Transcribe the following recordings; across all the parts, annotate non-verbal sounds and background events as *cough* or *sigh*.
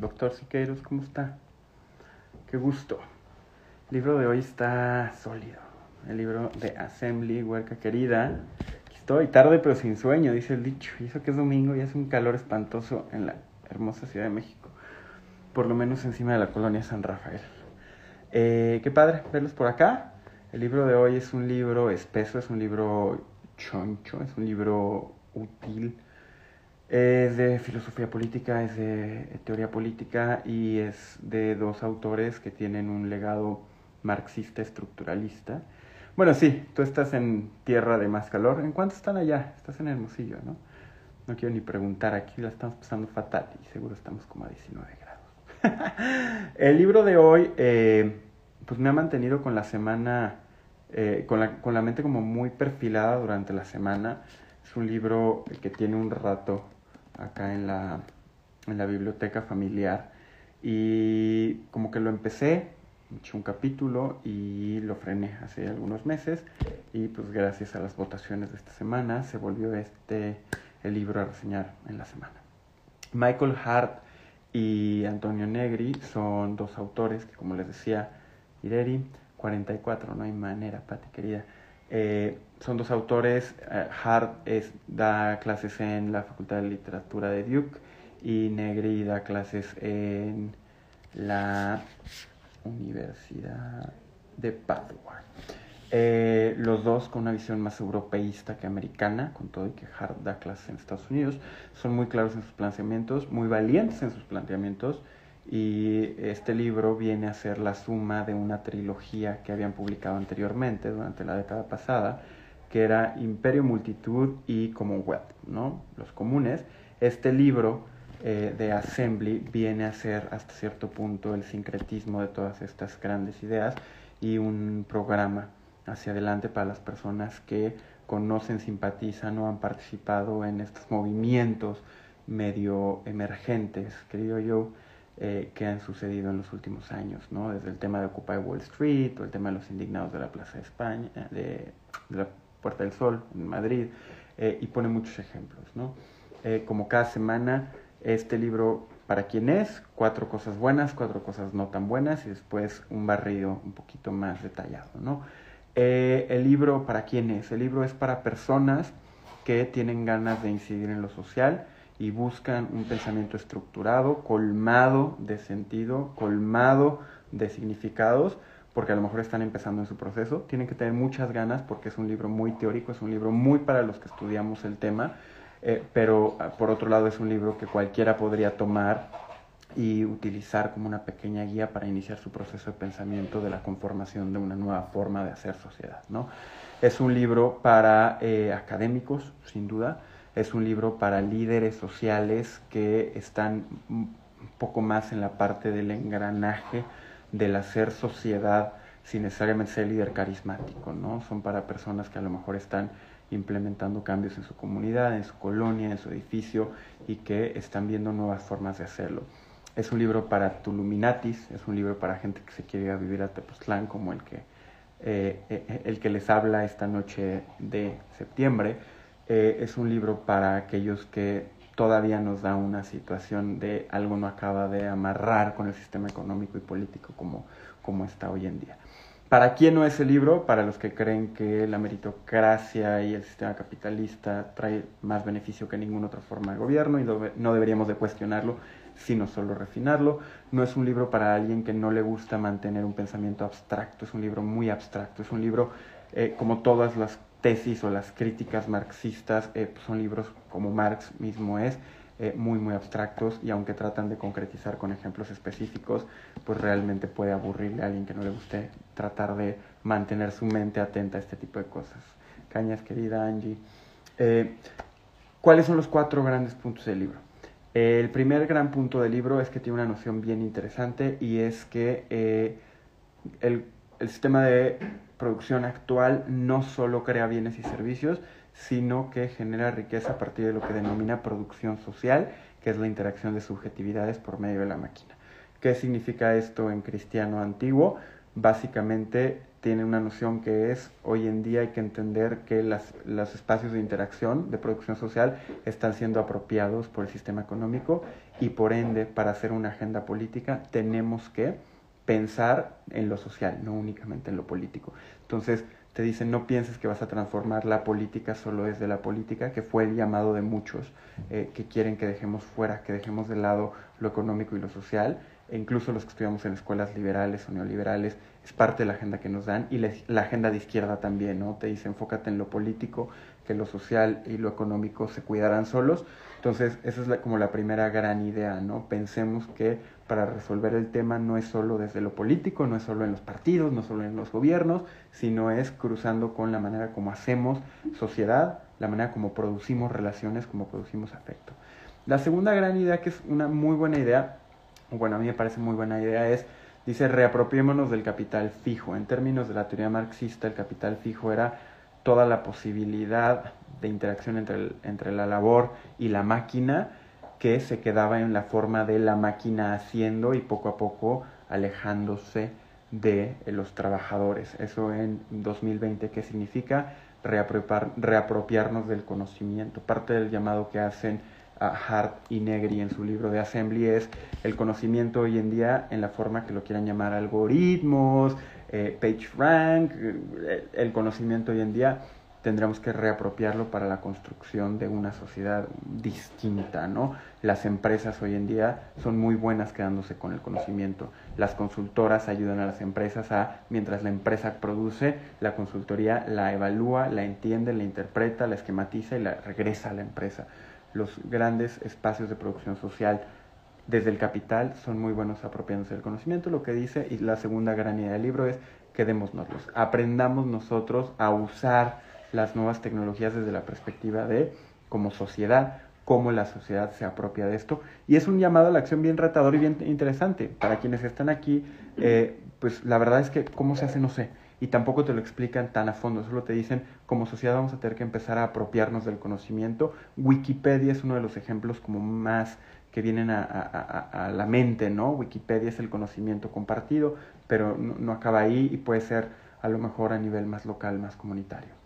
Doctor Siqueiros, ¿cómo está? Qué gusto. El libro de hoy está sólido. El libro de Assembly, huerca querida. estoy tarde pero sin sueño, dice el dicho. Y que es domingo y hace un calor espantoso en la hermosa Ciudad de México. Por lo menos encima de la colonia San Rafael. Eh, qué padre verlos por acá. El libro de hoy es un libro espeso, es un libro choncho, es un libro útil es de filosofía política, es de teoría política y es de dos autores que tienen un legado marxista estructuralista. Bueno, sí, tú estás en tierra de más calor. ¿En cuánto están allá? Estás en Hermosillo, ¿no? No quiero ni preguntar, aquí la estamos pasando fatal y seguro estamos como a 19 grados. *laughs* El libro de hoy, eh, pues me ha mantenido con la semana, eh, con, la, con la mente como muy perfilada durante la semana. Es un libro que tiene un rato acá en la, en la biblioteca familiar y como que lo empecé, eché un capítulo y lo frené hace algunos meses y pues gracias a las votaciones de esta semana se volvió este el libro a reseñar en la semana. Michael Hart y Antonio Negri son dos autores que como les decía, Ireri, 44, no hay manera, Pati querida. Eh, son dos autores. Eh, Hart es, da clases en la Facultad de Literatura de Duke y Negri da clases en la Universidad de Padua. Eh, los dos con una visión más europeísta que americana, con todo y que Hart da clases en Estados Unidos, son muy claros en sus planteamientos, muy valientes en sus planteamientos, y este libro viene a ser la suma de una trilogía que habían publicado anteriormente, durante la década pasada, que era Imperio, Multitud y Commonwealth, ¿no? Los comunes. Este libro eh, de Assembly viene a ser hasta cierto punto el sincretismo de todas estas grandes ideas y un programa hacia adelante para las personas que conocen, simpatizan o han participado en estos movimientos medio emergentes, creo yo, eh, que han sucedido en los últimos años, ¿no? Desde el tema de Occupy Wall Street o el tema de los indignados de la Plaza de España, de, de la Puerta del Sol en Madrid, eh, y pone muchos ejemplos. ¿no? Eh, como cada semana, este libro, ¿para quién es? Cuatro cosas buenas, cuatro cosas no tan buenas, y después un barrido un poquito más detallado. ¿no? Eh, el libro, ¿para quién es? El libro es para personas que tienen ganas de incidir en lo social y buscan un pensamiento estructurado, colmado de sentido, colmado de significados, porque a lo mejor están empezando en su proceso, tienen que tener muchas ganas porque es un libro muy teórico, es un libro muy para los que estudiamos el tema, eh, pero ah, por otro lado es un libro que cualquiera podría tomar y utilizar como una pequeña guía para iniciar su proceso de pensamiento de la conformación de una nueva forma de hacer sociedad. ¿no? Es un libro para eh, académicos, sin duda, es un libro para líderes sociales que están un poco más en la parte del engranaje, del hacer sociedad sin necesariamente ser líder carismático, ¿no? Son para personas que a lo mejor están implementando cambios en su comunidad, en su colonia, en su edificio y que están viendo nuevas formas de hacerlo. Es un libro para Tuluminatis, es un libro para gente que se quiere ir a vivir a Tepoztlán, como el que, eh, eh, el que les habla esta noche de septiembre. Eh, es un libro para aquellos que todavía nos da una situación de algo no acaba de amarrar con el sistema económico y político como, como está hoy en día. ¿Para quién no es el libro? Para los que creen que la meritocracia y el sistema capitalista trae más beneficio que ninguna otra forma de gobierno y no deberíamos de cuestionarlo, sino solo refinarlo. No es un libro para alguien que no le gusta mantener un pensamiento abstracto, es un libro muy abstracto, es un libro eh, como todas las tesis o las críticas marxistas eh, pues son libros como Marx mismo es, eh, muy muy abstractos y aunque tratan de concretizar con ejemplos específicos, pues realmente puede aburrirle a alguien que no le guste tratar de mantener su mente atenta a este tipo de cosas. Cañas, querida Angie. Eh, ¿Cuáles son los cuatro grandes puntos del libro? el primer gran punto del libro es que tiene una noción bien interesante y es que el, el sistema de producción actual no solo crea bienes y servicios, sino que genera riqueza a partir de lo que denomina producción social, que es la interacción de subjetividades por medio de la máquina. ¿Qué significa esto en cristiano antiguo? Básicamente tiene una noción que es, hoy en día hay que entender que las, los espacios de interacción, de producción social, están siendo apropiados por el sistema económico y por ende, para hacer una agenda política, tenemos que pensar en lo social, no únicamente en lo político. Entonces, te dicen, no pienses que vas a transformar la política solo desde la política, que fue el llamado de muchos eh, que quieren que dejemos fuera, que dejemos de lado lo económico y lo social, e incluso los que estudiamos en escuelas liberales o neoliberales, es parte de la agenda que nos dan, y la, agenda de izquierda también, ¿no? Te dice, enfócate en lo político, que lo social y lo económico se cuidarán solos. Entonces, esa es como la primera gran idea, ¿no? Pensemos que para resolver el tema no es solo desde lo político, no es solo en los partidos, no solo en los gobiernos, sino es cruzando con la manera como hacemos sociedad, la manera como producimos relaciones, como producimos afecto. La segunda gran idea, que es una muy buena idea, bueno, a mí me parece muy buena idea, es, dice, reapropiémonos del capital fijo. En términos de la teoría marxista, el capital fijo era toda la posibilidad de interacción entre, entre la labor y la máquina que se quedaba en la forma de la máquina haciendo y poco a poco alejándose de los trabajadores. Eso en 2020, ¿qué significa? reapropiarnos del conocimiento. Parte del llamado que hacen Hart y Negri en su libro de Assembly es el conocimiento hoy en día en la forma que lo quieran llamar algoritmos, eh, page rank, eh, el conocimiento hoy en día tendremos que reapropiarlo para la construcción de una sociedad distinta, ¿no? Las empresas hoy en día son muy buenas quedándose con el conocimiento. Las consultoras ayudan a las empresas a, mientras la empresa produce, la consultoría la evalúa, la entiende, la interpreta, la esquematiza y la regresa a la empresa los grandes espacios de producción social desde el capital son muy buenos apropiándose del conocimiento. Lo que dice, y la segunda gran idea del libro es, quedémonoslos, aprendamos nosotros a usar las nuevas tecnologías desde la perspectiva de como sociedad, cómo la sociedad se apropia de esto. Y es un llamado a la acción bien retador y bien interesante. Para quienes están aquí, eh, pues la verdad es que cómo se hace, no sé y tampoco te lo explican tan a fondo, solo te dicen como sociedad vamos a tener que empezar a apropiarnos del conocimiento. Wikipedia es uno de los ejemplos como más que vienen a, a, a la mente, ¿no? Wikipedia es el conocimiento compartido, pero no, acaba ahí y puede ser a lo mejor a nivel más local, más comunitario.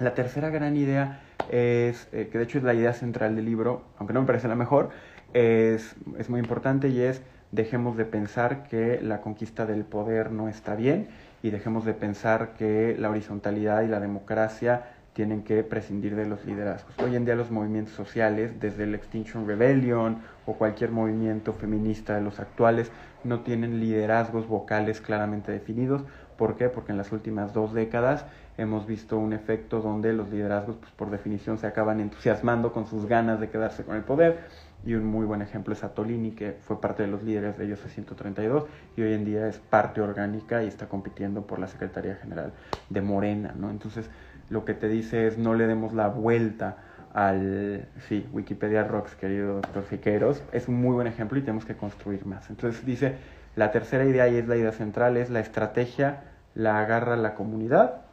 La tercera gran idea es, eh, que de hecho es la idea central del libro, aunque no me parece la mejor, es, es muy importante y es dejemos de pensar que la conquista del poder no está bien y dejemos de pensar que la horizontalidad y la democracia tienen que prescindir de los liderazgos. Hoy en día los movimientos sociales, desde el Extinction Rebellion o cualquier movimiento feminista de los actuales, no tienen liderazgos vocales claramente definidos. ¿Por qué? Porque en las últimas dos décadas hemos visto un efecto donde los liderazgos, pues, por definición, se acaban entusiasmando con sus ganas de quedarse con el poder y un muy buen ejemplo es Atolini, que fue parte de los líderes de ellos en 132 y hoy en día es parte orgánica y está compitiendo por la Secretaría General de Morena, ¿no? Entonces, lo que te dice es no le demos la vuelta al, sí, Wikipedia Rocks, querido doctor Fiqueros, es un muy buen ejemplo y tenemos que construir más. Entonces dice, la tercera idea y es la idea central, es la estrategia la agarra la comunidad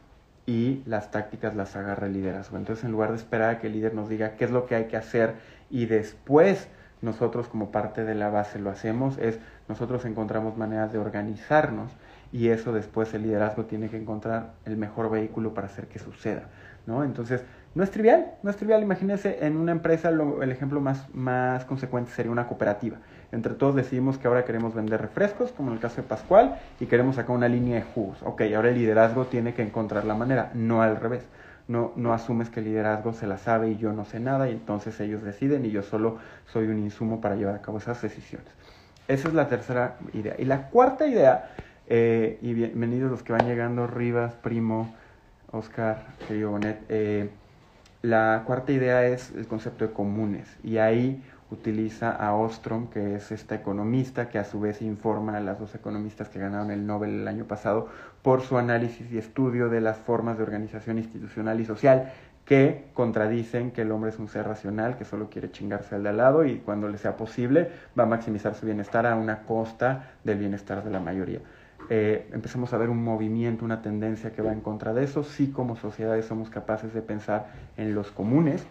y las tácticas las agarra el liderazgo. Entonces, en lugar de esperar a que el líder nos diga qué es lo que hay que hacer y después nosotros como parte de la base lo hacemos, es nosotros encontramos maneras de organizarnos y eso después el liderazgo tiene que encontrar el mejor vehículo para hacer que suceda, ¿no? Entonces, no es trivial, no es trivial, imagínense en una empresa el ejemplo más, más consecuente sería una cooperativa. Entre todos decidimos que ahora queremos vender refrescos, como en el caso de Pascual, y queremos sacar una línea de jugos. Ok, ahora el liderazgo tiene que encontrar la manera, no al revés no, no asumes que el liderazgo se la sabe y yo no sé nada y entonces ellos deciden y yo solo soy un insumo para llevar a cabo esas decisiones. Esa es la tercera idea. Y la cuarta idea, eh, y bienvenidos los que van llegando, Rivas, Primo, Oscar, querido Bonet, eh, la cuarta idea es el concepto de comunes y ahí utiliza a Ostrom, que es esta economista que a su vez informa a las dos economistas que ganaron el Nobel el año pasado por su análisis y estudio de las formas de organización institucional y social que contradicen que el hombre es un ser racional que solo quiere chingarse al de al lado y cuando le sea posible va a maximizar su bienestar a una costa del bienestar de la mayoría. Eh, empezamos a ver un movimiento, una tendencia que va en contra de eso. Sí, como sociedades somos capaces de pensar en los comunes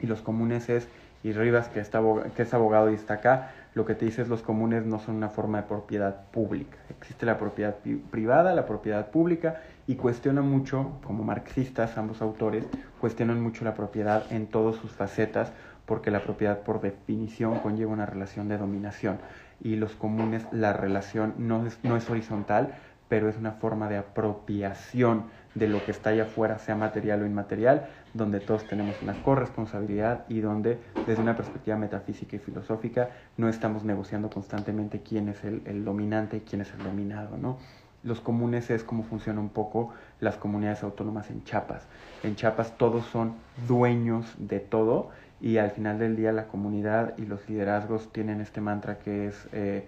y los comunes es y Rivas, que, está, que es abogado y está acá, lo que te dice es los comunes no son una forma de propiedad pública. Existe la propiedad privada, la propiedad pública, y cuestiona mucho, como marxistas, ambos autores, cuestionan mucho la propiedad en todas sus facetas, porque la propiedad por definición conlleva una relación de dominación y los comunes la relación no es, no es horizontal, pero es una forma de apropiación de lo que está allá afuera, sea material o inmaterial, donde todos tenemos una corresponsabilidad y donde desde una perspectiva metafísica y filosófica no estamos negociando constantemente quién es el, el dominante y quién es el dominado, ¿no? Los comunes es como funcionan un poco las comunidades autónomas en Chiapas. En Chiapas todos son dueños de todo y al final del día la comunidad y los liderazgos tienen este mantra que es eh,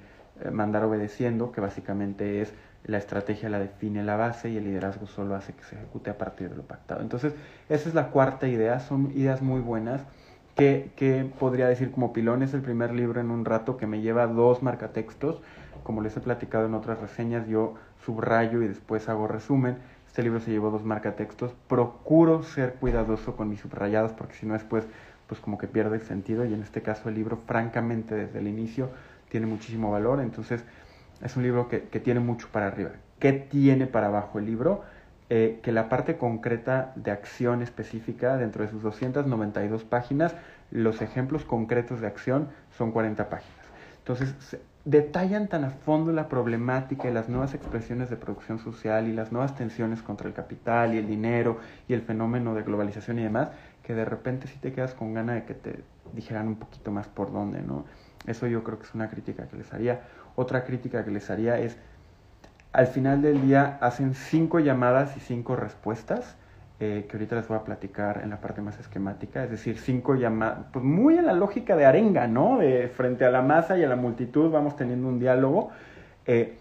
mandar obedeciendo, que básicamente es la estrategia la define la base y el liderazgo solo hace que se ejecute a partir de lo pactado. Entonces, esa es la cuarta idea, son ideas muy buenas. Que, que podría decir como pilón, es el primer libro en un rato que me lleva dos marcatextos, como les he platicado en otras reseñas, yo subrayo y después hago resumen. Este libro se llevó dos marcatextos, procuro ser cuidadoso con mis subrayados porque si no después pues como que pierde el sentido. Y en este caso el libro francamente desde el inicio tiene muchísimo valor, entonces es un libro que, que tiene mucho para arriba. ¿Qué tiene para abajo el libro? Eh, que la parte concreta de acción específica dentro de sus 292 páginas, los ejemplos concretos de acción son 40 páginas. Entonces, detallan tan a fondo la problemática y las nuevas expresiones de producción social y las nuevas tensiones contra el capital y el dinero y el fenómeno de globalización y demás, que de repente sí te quedas con ganas de que te dijeran un poquito más por dónde, ¿no? Eso yo creo que es una crítica que les haría. Otra crítica que les haría es, al final del día hacen cinco llamadas y cinco respuestas, eh, que ahorita les voy a platicar en la parte más esquemática, es decir, cinco llamadas, pues muy en la lógica de arenga, ¿no? De frente a la masa y a la multitud vamos teniendo un diálogo. Eh,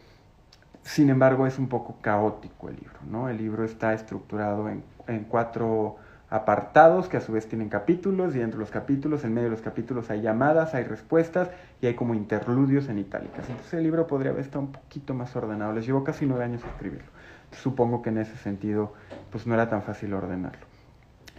sin embargo, es un poco caótico el libro, ¿no? El libro está estructurado en, en cuatro apartados que a su vez tienen capítulos y entre los capítulos, en medio de los capítulos hay llamadas, hay respuestas y hay como interludios en itálicas. Entonces el libro podría haber estado un poquito más ordenado. Les llevó casi nueve años escribirlo. Supongo que en ese sentido pues no era tan fácil ordenarlo.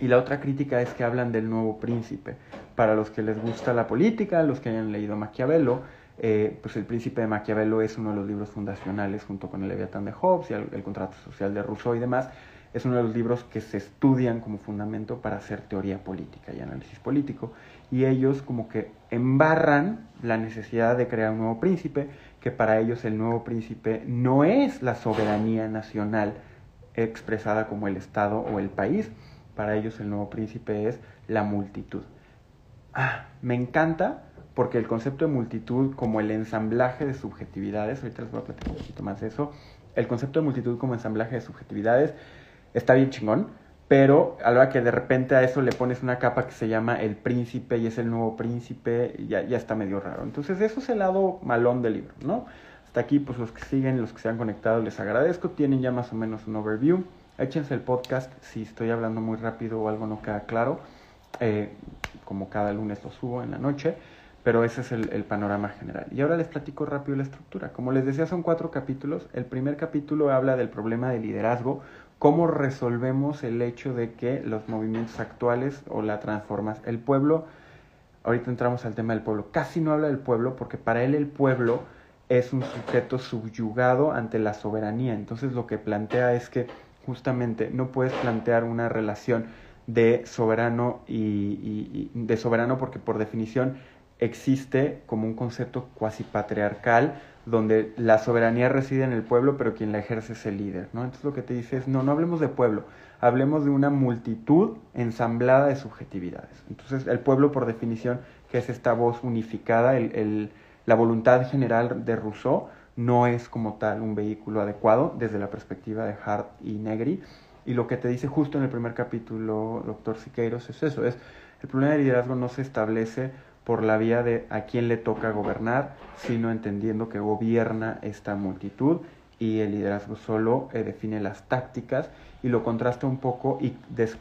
Y la otra crítica es que hablan del nuevo príncipe. Para los que les gusta la política, los que hayan leído Maquiavelo, eh, pues El Príncipe de Maquiavelo es uno de los libros fundacionales junto con el Leviatán de Hobbes y el Contrato Social de Rousseau y demás, es uno de los libros que se estudian como fundamento para hacer teoría política y análisis político. Y ellos como que embarran la necesidad de crear un nuevo príncipe, que para ellos el nuevo príncipe no es la soberanía nacional expresada como el Estado o el país, para ellos el nuevo príncipe es la multitud. Ah, me encanta porque el concepto de multitud como el ensamblaje de subjetividades, ahorita les voy a platicar un poquito más de eso, el concepto de multitud como ensamblaje de subjetividades está bien chingón, pero a la hora que de repente a eso le pones una capa que se llama el príncipe y es el nuevo príncipe, ya, ya está medio raro. Entonces eso es el lado malón del libro, ¿no? Hasta aquí, pues los que siguen, los que se han conectado, les agradezco. Tienen ya más o menos un overview. Échense el podcast si estoy hablando muy rápido o algo no queda claro. Eh, como cada lunes lo subo en la noche. Pero ese es el, el, panorama general. Y ahora les platico rápido la estructura. Como les decía, son cuatro capítulos. El primer capítulo habla del problema de liderazgo cómo resolvemos el hecho de que los movimientos actuales o la transformación, el pueblo, ahorita entramos al tema del pueblo, casi no habla del pueblo porque para él el pueblo es un sujeto subyugado ante la soberanía. Entonces lo que plantea es que justamente no puedes plantear una relación de soberano y, y de soberano porque por definición existe como un concepto cuasi patriarcal donde la soberanía reside en el pueblo, pero quien la ejerce es el líder, ¿no? Entonces lo que te dice es, no, no hablemos de pueblo, hablemos de una multitud ensamblada de subjetividades. Entonces el pueblo, por definición, que es esta voz unificada, el, el, la voluntad general de Rousseau, no es como tal un vehículo adecuado desde la perspectiva de Hart y Negri. Y lo que te dice justo en el primer capítulo, doctor Siqueiros, es eso, es el problema de liderazgo no se establece por la vía de a quién le toca gobernar, sino entendiendo que gobierna esta multitud y el liderazgo solo eh, define las tácticas y lo contrasta un poco y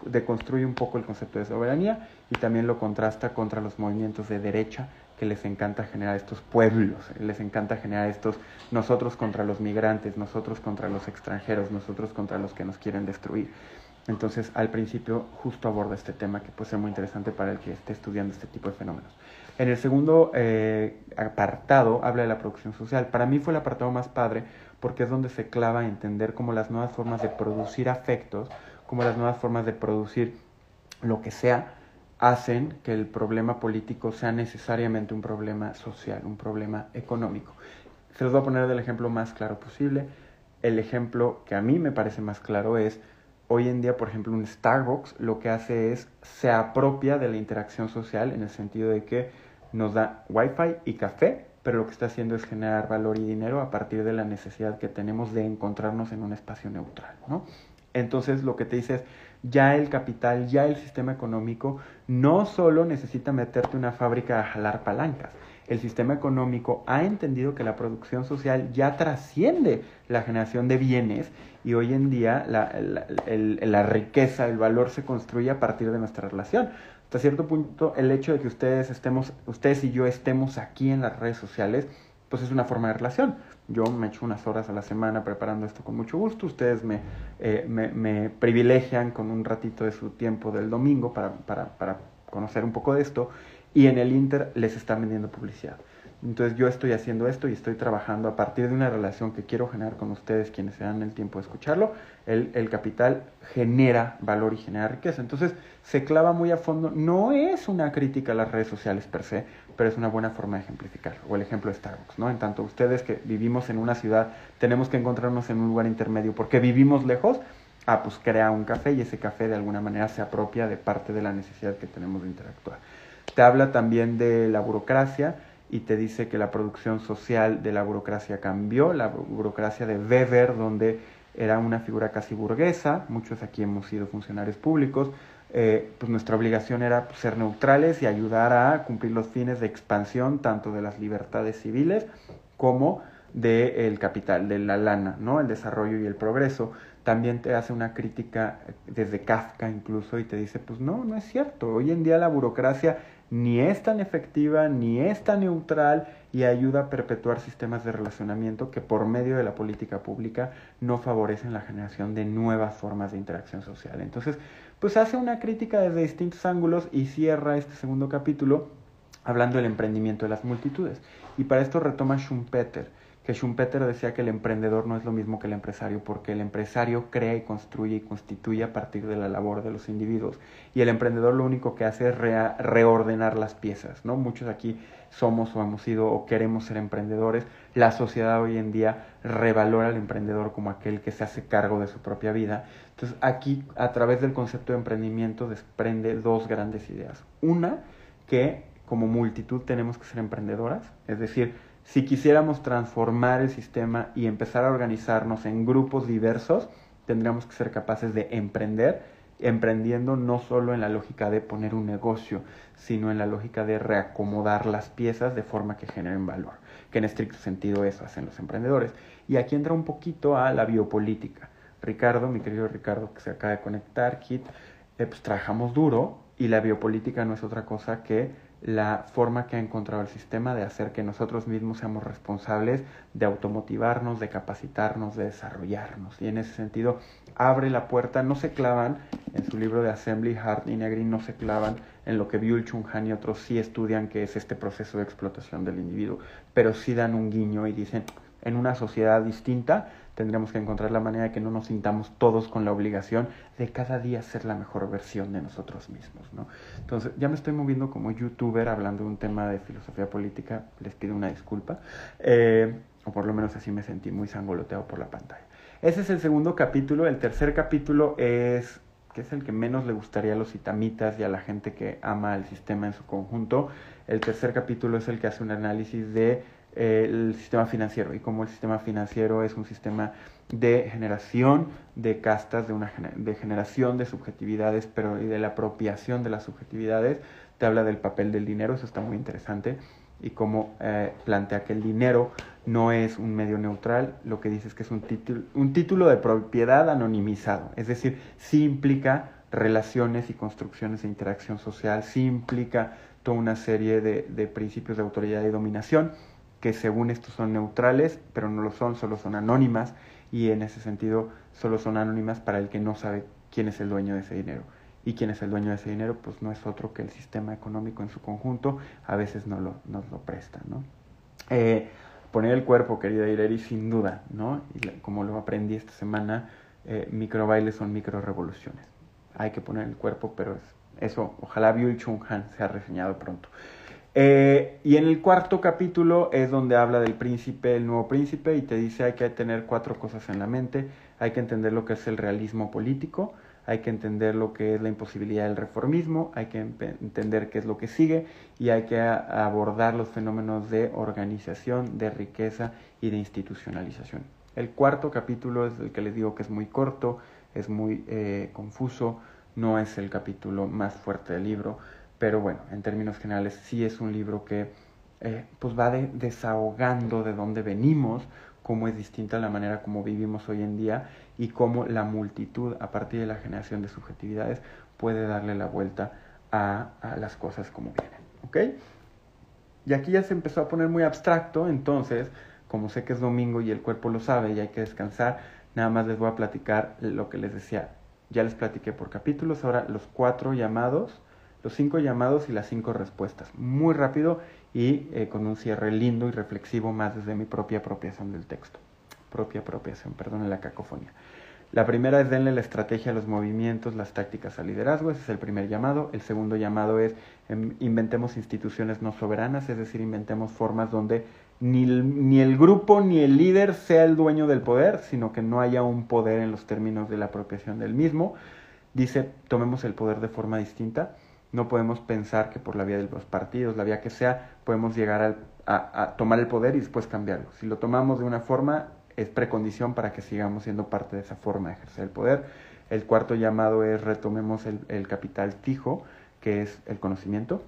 deconstruye un poco el concepto de soberanía y también lo contrasta contra los movimientos de derecha que les encanta generar estos pueblos, les encanta generar estos nosotros contra los migrantes, nosotros contra los extranjeros, nosotros contra los que nos quieren destruir. Entonces, al principio justo aborda este tema que puede ser muy interesante para el que esté estudiando este tipo de fenómenos. En el segundo eh, apartado habla de la producción social. Para mí fue el apartado más padre porque es donde se clava a entender cómo las nuevas formas de producir afectos, como las nuevas formas de producir lo que sea, hacen que el problema político sea necesariamente un problema social, un problema económico. Se los voy a poner del ejemplo más claro posible. El ejemplo que a mí me parece más claro es, hoy en día, por ejemplo, un Starbucks lo que hace es, se apropia de la interacción social en el sentido de que nos da wifi y café, pero lo que está haciendo es generar valor y dinero a partir de la necesidad que tenemos de encontrarnos en un espacio neutral, ¿no? Entonces lo que te dice es, ya el capital, ya el sistema económico no solo necesita meterte una fábrica a jalar palancas. El sistema económico ha entendido que la producción social ya trasciende la generación de bienes y hoy en día la, la riqueza, el valor se construye a partir de nuestra relación. Hasta cierto punto, el hecho de que ustedes estemos, ustedes y yo estemos aquí en las redes sociales, pues es una forma de relación. Yo me echo unas horas a la semana preparando esto con mucho gusto. Ustedes me, eh, me, me privilegian con un ratito de su tiempo del domingo para, para, para conocer un poco de esto. Y en el Inter les están vendiendo publicidad. Entonces yo estoy haciendo esto y estoy trabajando a partir de una relación que quiero generar con ustedes, quienes se dan el tiempo de escucharlo. El, el, capital genera valor y genera riqueza. Entonces se clava muy a fondo. No es una crítica a las redes sociales per se, pero es una buena forma de ejemplificar. O el ejemplo de Starbucks, ¿no? En tanto ustedes que vivimos en una ciudad, tenemos que encontrarnos en un lugar intermedio porque vivimos lejos, ah, pues crea un café y ese café de alguna manera se apropia de parte de la necesidad que tenemos de interactuar. Te habla también de la burocracia y te dice que la producción social de la burocracia cambió, la burocracia de Weber, donde era una figura casi burguesa, muchos aquí hemos sido funcionarios públicos, eh, pues nuestra obligación era pues, ser neutrales y ayudar a cumplir los fines de expansión tanto de las libertades civiles como del capital, de la lana, ¿no? el desarrollo y el progreso. También te hace una crítica desde Kafka incluso y te dice, pues no, no es cierto. Hoy en día la burocracia ni es tan efectiva, ni es tan neutral y ayuda a perpetuar sistemas de relacionamiento que por medio de la política pública no favorecen la generación de nuevas formas de interacción social. Entonces, pues hace una crítica desde distintos ángulos y cierra este segundo capítulo hablando del emprendimiento de las multitudes. Y para esto retoma Schumpeter que Schumpeter decía que el emprendedor no es lo mismo que el empresario, porque el empresario crea y construye y constituye a partir de la labor de los individuos. Y el emprendedor lo único que hace es reordenar las piezas, ¿no? Muchos aquí somos o hemos sido o queremos ser emprendedores. La sociedad hoy en día revalora al emprendedor como aquel que se hace cargo de su propia vida. Entonces aquí, a través del concepto de emprendimiento, desprende dos grandes ideas. Una, que como multitud tenemos que ser emprendedoras, es decir, si quisiéramos transformar el sistema y empezar a organizarnos en grupos diversos, tendríamos que ser capaces de emprender, emprendiendo no solo en la lógica de poner un negocio, sino en la lógica de reacomodar las piezas de forma que generen valor, que en estricto sentido eso hacen los emprendedores. Y aquí entra un poquito a la biopolítica. Ricardo, mi querido Ricardo, que se acaba de conectar, Kit, eh, pues trabajamos duro y la biopolítica no es otra cosa que la forma que ha encontrado el sistema de hacer que nosotros mismos seamos responsables de automotivarnos, de capacitarnos, de desarrollarnos. Y en ese sentido abre la puerta, no se clavan en su libro de Assembly, Hart y Negri, no se clavan en lo que Byul Chung Han y otros sí estudian que es este proceso de explotación del individuo, pero sí dan un guiño y dicen, en una sociedad distinta tendremos que encontrar la manera de que no nos sintamos todos con la obligación de cada día ser la mejor versión de nosotros mismos, ¿no? Entonces, ya me estoy moviendo como youtuber hablando de un tema de filosofía política, les pido una disculpa, eh, o por lo menos así me sentí muy sangoloteado por la pantalla. Ese es el segundo capítulo, el tercer capítulo es que es el que menos le gustaría a los itamitas y a la gente que ama el sistema en su conjunto. El tercer capítulo es el que hace un análisis de el sistema financiero y cómo el sistema financiero es un sistema de generación de castas, de, una, de generación de subjetividades, pero y de la apropiación de las subjetividades. Te habla del papel del dinero, eso está muy interesante, y cómo eh, plantea que el dinero no es un medio neutral, lo que dice es que es un título, un título de propiedad anonimizado, es decir, sí implica relaciones y construcciones de interacción social, sí implica toda una serie de, de principios de autoridad y dominación, que según esto son neutrales, pero no lo son, solo son anónimas y en ese sentido solo son anónimas para el que no sabe quién es el dueño de ese dinero. Y quién es el dueño de ese dinero, pues no es otro que el sistema económico en su conjunto, a veces no lo, nos lo presta, ¿no? Eh, poner el cuerpo, querida Ireri, sin duda, ¿no? Como lo aprendí esta semana, eh, micro bailes son micro revoluciones. Hay que poner el cuerpo, pero es Eso, ojalá Byul Chung Han sea reseñado pronto. Eh, y en el cuarto capítulo es donde habla del príncipe, el nuevo príncipe, y te dice hay que tener cuatro cosas en la mente. Hay que entender lo que es el realismo político, hay que entender lo que es la imposibilidad del reformismo, hay que entender qué es lo que sigue y hay que abordar los fenómenos de organización, de riqueza y de institucionalización. El cuarto capítulo es el que les digo que es muy corto, es muy eh, confuso, no es el capítulo más fuerte del libro, pero bueno, en términos generales sí es un libro que eh, pues va desahogando de dónde venimos, cómo es distinta la manera como vivimos hoy en día y cómo la multitud, a partir de la generación de subjetividades, puede darle la vuelta a, las cosas como vienen. ¿Ok? Y aquí ya se empezó a poner muy abstracto, entonces, como sé que es domingo y el cuerpo lo sabe y hay que descansar, nada más les voy a platicar lo que les decía. Ya les platiqué por capítulos, ahora los cuatro llamados los cinco llamados y las cinco respuestas. Muy rápido y eh, con un cierre lindo y reflexivo más desde mi propia apropiación del texto. Propia apropiación, perdón, la cacofonía. La primera es denle la estrategia a los movimientos, las tácticas al liderazgo, ese es el primer llamado. El segundo llamado es em, inventemos instituciones no soberanas, es decir, inventemos formas donde ni ni el grupo ni el líder sea el dueño del poder, sino que no haya un poder en los términos de la apropiación del mismo. Dice, tomemos el poder de forma distinta no podemos pensar que por la vía de los partidos, la vía que sea, podemos llegar a, tomar el poder y después cambiarlo. Si lo tomamos de una forma, es precondición para que sigamos siendo parte de esa forma de ejercer el poder. El cuarto llamado es retomemos el, el capital fijo, que es el conocimiento.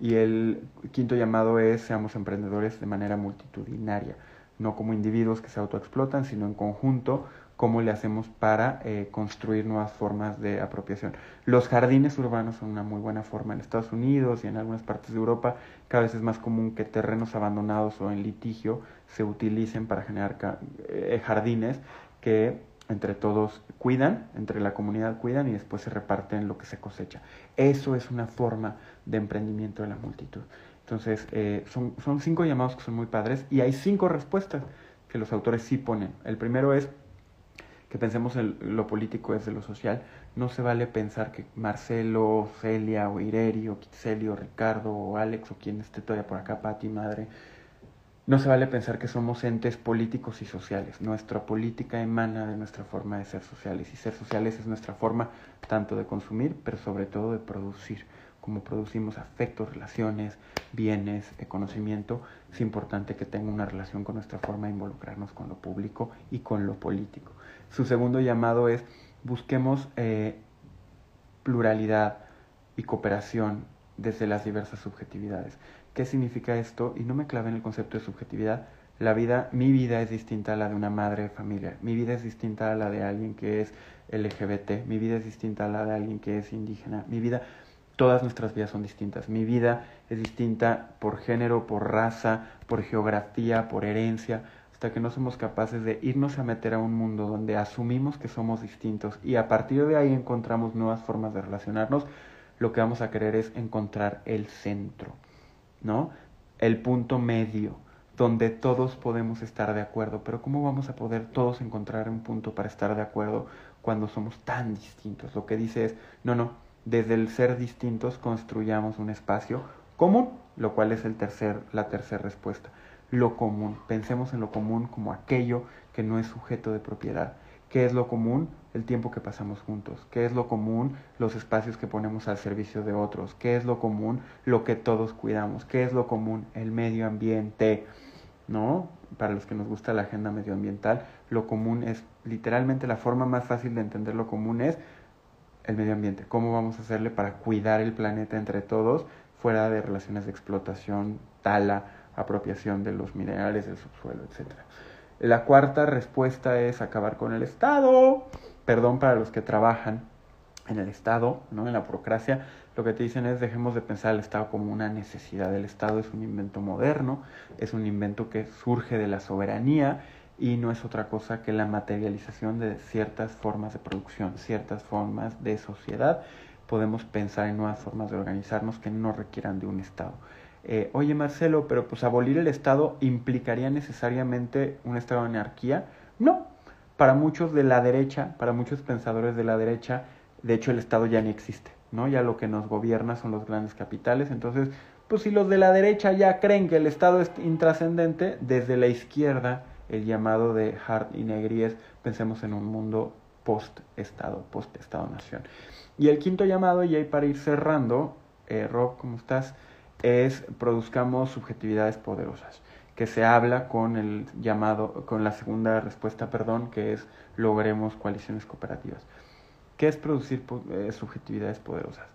Y el quinto llamado es seamos emprendedores de manera multitudinaria, no como individuos que se autoexplotan, sino en conjunto cómo le hacemos para eh, construir nuevas formas de apropiación. Los jardines urbanos son una muy buena forma en Estados Unidos y en algunas partes de Europa. Cada vez es más común que terrenos abandonados o en litigio se utilicen para generar eh, jardines que entre todos cuidan, entre la comunidad cuidan y después se reparten lo que se cosecha. Eso es una forma de emprendimiento de la multitud. Entonces, eh, son, son cinco llamados que son muy padres y hay cinco respuestas que los autores sí ponen. El primero es que pensemos en lo político desde lo social, no se vale pensar que Marcelo, Celia, o Ireri, o Kitselio, o Ricardo, o Alex, o quien esté todavía por acá, Pati, madre, no se vale pensar que somos entes políticos y sociales. Nuestra política emana de nuestra forma de ser sociales, y ser sociales es nuestra forma tanto de consumir, pero sobre todo de producir. Como producimos afectos, relaciones, bienes, conocimiento, es importante que tenga una relación con nuestra forma de involucrarnos con lo público y con lo político. Su segundo llamado es busquemos eh, pluralidad y cooperación desde las diversas subjetividades. ¿Qué significa esto? Y no me clave en el concepto de subjetividad. La vida, mi vida es distinta a la de una madre de familia. Mi vida es distinta a la de alguien que es LGBT. Mi vida es distinta a la de alguien que es indígena. Mi vida, todas nuestras vidas son distintas. Mi vida es distinta por género, por raza, por geografía, por herencia hasta que no somos capaces de irnos a meter a un mundo donde asumimos que somos distintos y a partir de ahí encontramos nuevas formas de relacionarnos, lo que vamos a querer es encontrar el centro, ¿no? El punto medio, donde todos podemos estar de acuerdo. Pero ¿cómo vamos a poder todos encontrar un punto para estar de acuerdo cuando somos tan distintos? Lo que dice es, no, no, desde el ser distintos construyamos un espacio común, lo cual es el tercer, la tercera respuesta lo común. Pensemos en lo común como aquello que no es sujeto de propiedad. ¿Qué es lo común? El tiempo que pasamos juntos. ¿Qué es lo común? Los espacios que ponemos al servicio de otros. ¿Qué es lo común? Lo que todos cuidamos. ¿Qué es lo común? El medio ambiente. ¿No? Para los que nos gusta la agenda medioambiental, lo común es literalmente la forma más fácil de entender lo común es el medio ambiente. ¿Cómo vamos a hacerle para cuidar el planeta entre todos fuera de relaciones de explotación, tala, apropiación de los minerales del subsuelo, etc. La cuarta respuesta es acabar con el Estado. Perdón para los que trabajan en el Estado, ¿no? en la burocracia, lo que te dicen es dejemos de pensar el Estado como una necesidad. El Estado es un invento moderno, es un invento que surge de la soberanía y no es otra cosa que la materialización de ciertas formas de producción, ciertas formas de sociedad. Podemos pensar en nuevas formas de organizarnos que no requieran de un Estado. Eh, oye Marcelo, pero pues abolir el Estado implicaría necesariamente un estado de anarquía. No, para muchos de la derecha, para muchos pensadores de la derecha, De hecho, el Estado ya ni existe, ¿no? Ya lo que nos gobierna son los grandes capitales. Entonces, pues si los de la derecha ya creen que el Estado es intrascendente, desde la izquierda, el llamado de Hart y Negri es, pensemos en un mundo post-Estado, post-Estado-Nación. Y el quinto llamado, y ahí para ir cerrando, eh, Rob, ¿cómo estás? Es produzcamos subjetividades poderosas que se habla con el llamado, con la segunda respuesta, perdón, que es logremos coaliciones cooperativas. ¿Qué es producir eh, subjetividades poderosas?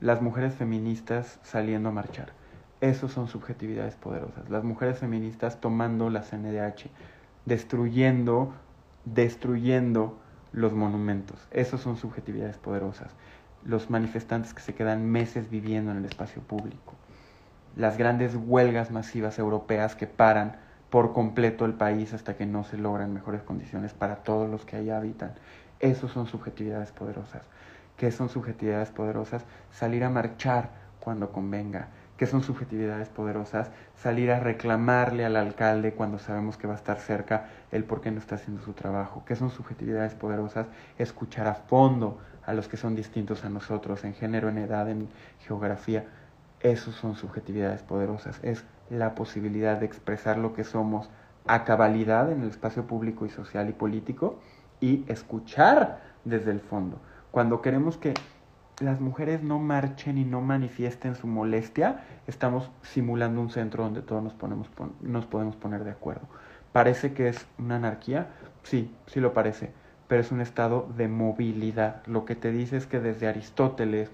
Las mujeres feministas saliendo a marchar. Esos son subjetividades poderosas. Las mujeres feministas tomando la CNDH, destruyendo, destruyendo los monumentos. Esos son subjetividades poderosas. Los manifestantes que se quedan meses viviendo en el espacio público las grandes huelgas masivas europeas que paran por completo el país hasta que no se logran mejores condiciones para todos los que allá habitan. Esos son subjetividades poderosas. ¿Qué son subjetividades poderosas? Salir a marchar cuando convenga. ¿Qué son subjetividades poderosas? Salir a reclamarle al alcalde cuando sabemos que va a estar cerca el por qué no está haciendo su trabajo. ¿Qué son subjetividades poderosas? Escuchar a fondo a los que son distintos a nosotros en género, en edad, en geografía esos son subjetividades poderosas. Es la posibilidad de expresar lo que somos a cabalidad en el espacio público y social y político y escuchar desde el fondo. Cuando queremos que las mujeres no marchen y no manifiesten su molestia, estamos simulando un centro donde todos nos, ponemos, nos podemos poner de acuerdo. ¿Parece que es una anarquía? Sí, sí lo parece, pero es un estado de movilidad. Lo que te dice es que desde Aristóteles,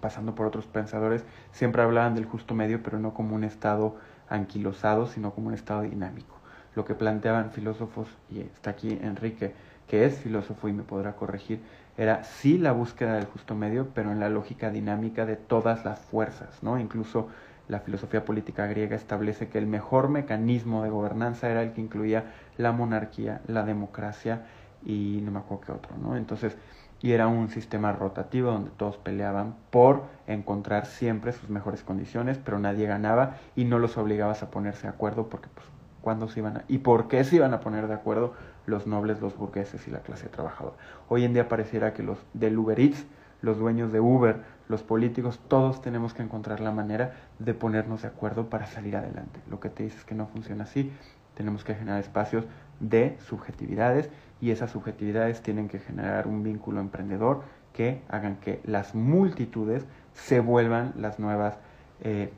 pasando por otros pensadores, siempre hablaban del justo medio, pero no como un estado anquilosado, sino como un estado dinámico. Lo que planteaban filósofos, y está aquí Enrique, que es filósofo y me podrá corregir, era sí la búsqueda del justo medio, pero en la lógica dinámica de todas las fuerzas, ¿no? Incluso la filosofía política griega establece que el mejor mecanismo de gobernanza era el que incluía la monarquía, la democracia y no me acuerdo qué otro, ¿no? Entonces, y era un sistema rotativo donde todos peleaban por encontrar siempre sus mejores condiciones, pero nadie ganaba y no los obligabas a ponerse de acuerdo porque pues cuándo se iban a, y por qué se iban a poner de acuerdo los nobles, los burgueses y la clase trabajadora. Hoy en día pareciera que los del Uber Eats, los dueños de Uber, los políticos, todos tenemos que encontrar la manera de ponernos de acuerdo para salir adelante. Lo que te dices es que no funciona así, tenemos que generar espacios de subjetividades y esas subjetividades tienen que generar un vínculo emprendedor que hagan que las multitudes se vuelvan las nuevas eh,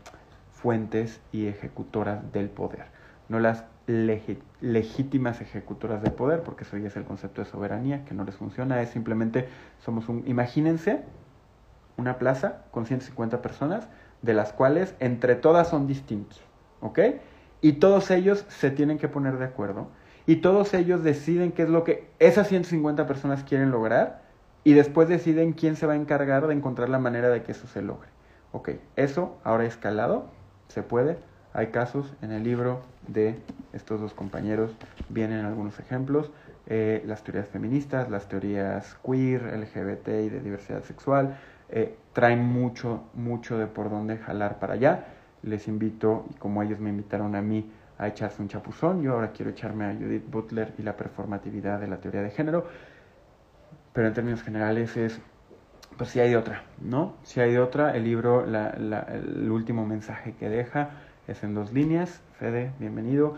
fuentes y ejecutoras del poder, no las legítimas ejecutoras del poder, porque eso ya es el concepto de soberanía, que no les funciona, es simplemente, somos un, imagínense una plaza con 150 personas, de las cuales entre todas son distintos, ¿ok? Y todos ellos se tienen que poner de acuerdo y todos ellos deciden qué es lo que esas 150 personas quieren lograr y después deciden quién se va a encargar de encontrar la manera de que eso se logre. Ok, eso ahora escalado, se puede. Hay casos en el libro de estos dos compañeros, vienen algunos ejemplos. Eh, las teorías feministas, las teorías queer, LGBT y de diversidad sexual, eh, traen mucho, mucho de por dónde jalar para allá. Les invito, y como ellos me invitaron a mí, a echarse un chapuzón. Yo ahora quiero echarme a Judith Butler y la performatividad de la teoría de género. Pero en términos generales es, pues si hay de otra, ¿no? Si hay de otra, el libro, la, el último mensaje que deja es en dos líneas. Fede, bienvenido.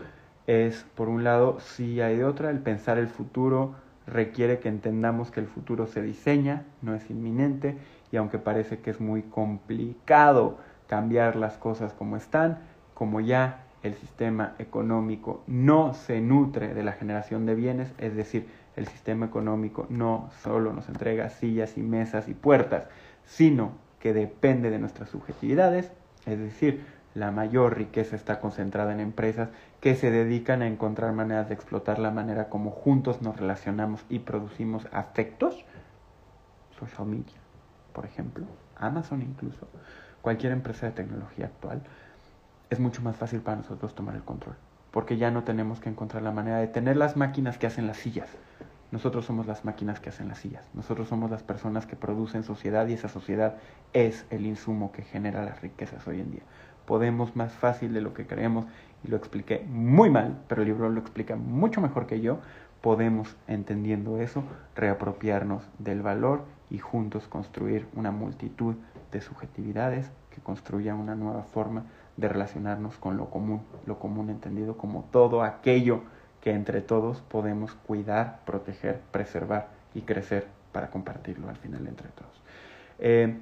Es, por un lado, si hay de otra, el pensar el futuro requiere que entendamos que el futuro se diseña, no es inminente, y aunque parece que es muy complicado cambiar las cosas como están, como ya el sistema económico no se nutre de la generación de bienes, es decir, el sistema económico no solo nos entrega sillas y mesas y puertas, sino que depende de nuestras subjetividades, es decir, la mayor riqueza está concentrada en empresas que se dedican a encontrar maneras de explotar la manera como juntos nos relacionamos y producimos afectos, social media, por ejemplo, Amazon incluso, cualquier empresa de tecnología actual, es mucho más fácil para nosotros tomar el control, porque ya no tenemos que encontrar la manera de tener las máquinas que hacen las sillas. Nosotros somos las máquinas que hacen las sillas. Nosotros somos las personas que producen sociedad y esa sociedad es el insumo que genera las riquezas hoy en día. Podemos más fácil de lo que creemos y lo expliqué muy mal, pero el libro lo explica mucho mejor que yo. Podemos, entendiendo eso, reapropiarnos del valor y juntos construir una multitud de subjetividades que construyan una nueva forma de relacionarnos con lo común, lo común entendido como todo aquello que entre todos podemos cuidar, proteger, preservar y crecer para compartirlo al final entre todos. Eh,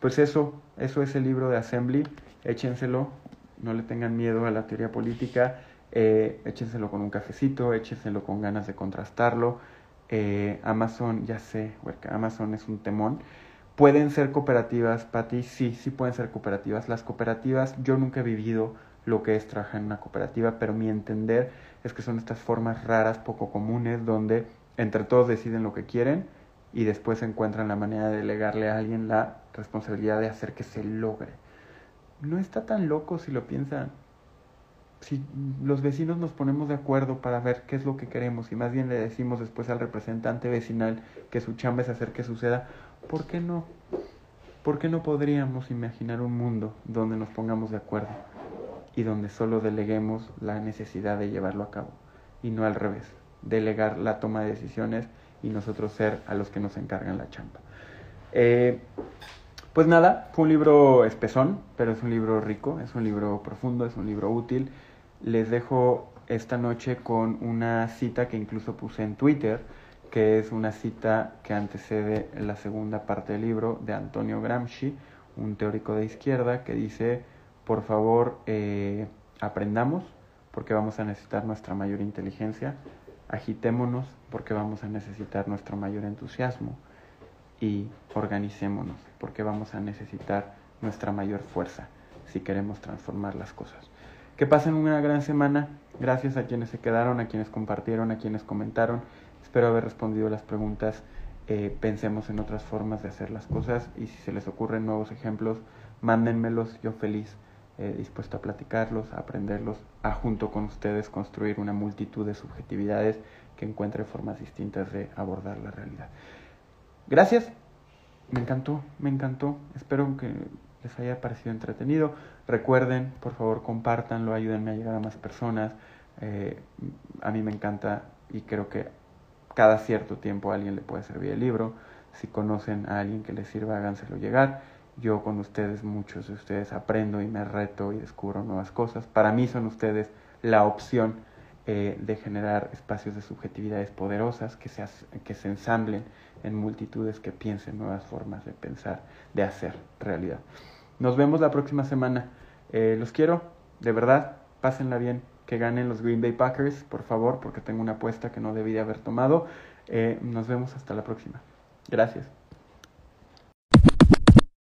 pues eso, eso es el libro de Assembly, échenselo, no le tengan miedo a la teoría política, eh, échenselo con un cafecito, échenselo con ganas de contrastarlo. Eh, Amazon, ya sé, Amazon es un temón. ¿Pueden ser cooperativas, Patti? Sí, sí pueden ser cooperativas. Las cooperativas, yo nunca he vivido lo que es trabajar en una cooperativa, pero mi entender es que son estas formas raras, poco comunes, donde entre todos deciden lo que quieren y después encuentran la manera de delegarle a alguien la responsabilidad de hacer que se logre. No está tan loco si lo piensan. Si los vecinos nos ponemos de acuerdo para ver qué es lo que queremos y más bien le decimos después al representante vecinal que su chamba es hacer que suceda, ¿por qué no? ¿Por qué no podríamos imaginar un mundo donde nos pongamos de acuerdo y donde solo deleguemos la necesidad de llevarlo a cabo y no al revés, delegar la toma de decisiones y nosotros ser a los que nos encargan la chamba? Eh, pues nada, fue un libro espesón, pero es un libro rico, es un libro profundo, es un libro útil. Les dejo esta noche con una cita que incluso puse en Twitter, que es una cita que antecede la segunda parte del libro de Antonio Gramsci, un teórico de izquierda, que dice, por favor, eh, aprendamos porque vamos a necesitar nuestra mayor inteligencia, agitémonos porque vamos a necesitar nuestro mayor entusiasmo y organicémonos, porque vamos a necesitar nuestra mayor fuerza si queremos transformar las cosas. Que pasen una gran semana. Gracias a quienes se quedaron, a quienes compartieron, a quienes comentaron. Espero haber respondido las preguntas. Eh, pensemos en otras formas de hacer las cosas y si se les ocurren nuevos ejemplos, mándenmelos. Yo feliz, eh, dispuesto a platicarlos, a aprenderlos, a junto con ustedes construir una multitud de subjetividades que encuentre formas distintas de abordar la realidad. Gracias. Me encantó, me encantó. Espero que les haya parecido entretenido. Recuerden, por favor, compártanlo, ayúdenme a llegar a más personas. Eh, a mí me encanta y creo que cada cierto tiempo a alguien le puede servir el libro. Si conocen a alguien que les sirva, háganselo llegar. Yo con ustedes, muchos de ustedes, aprendo y me reto y descubro nuevas cosas. Para mí son ustedes la opción eh, de generar espacios de subjetividades poderosas que se, que se ensamblen en multitudes que piensen nuevas formas de pensar, de hacer realidad. Nos vemos la próxima semana. Eh, los quiero, de verdad, pásenla bien, que ganen los Green Bay Packers, por favor, porque tengo una apuesta que no debí de haber tomado. Eh, nos vemos hasta la próxima. Gracias.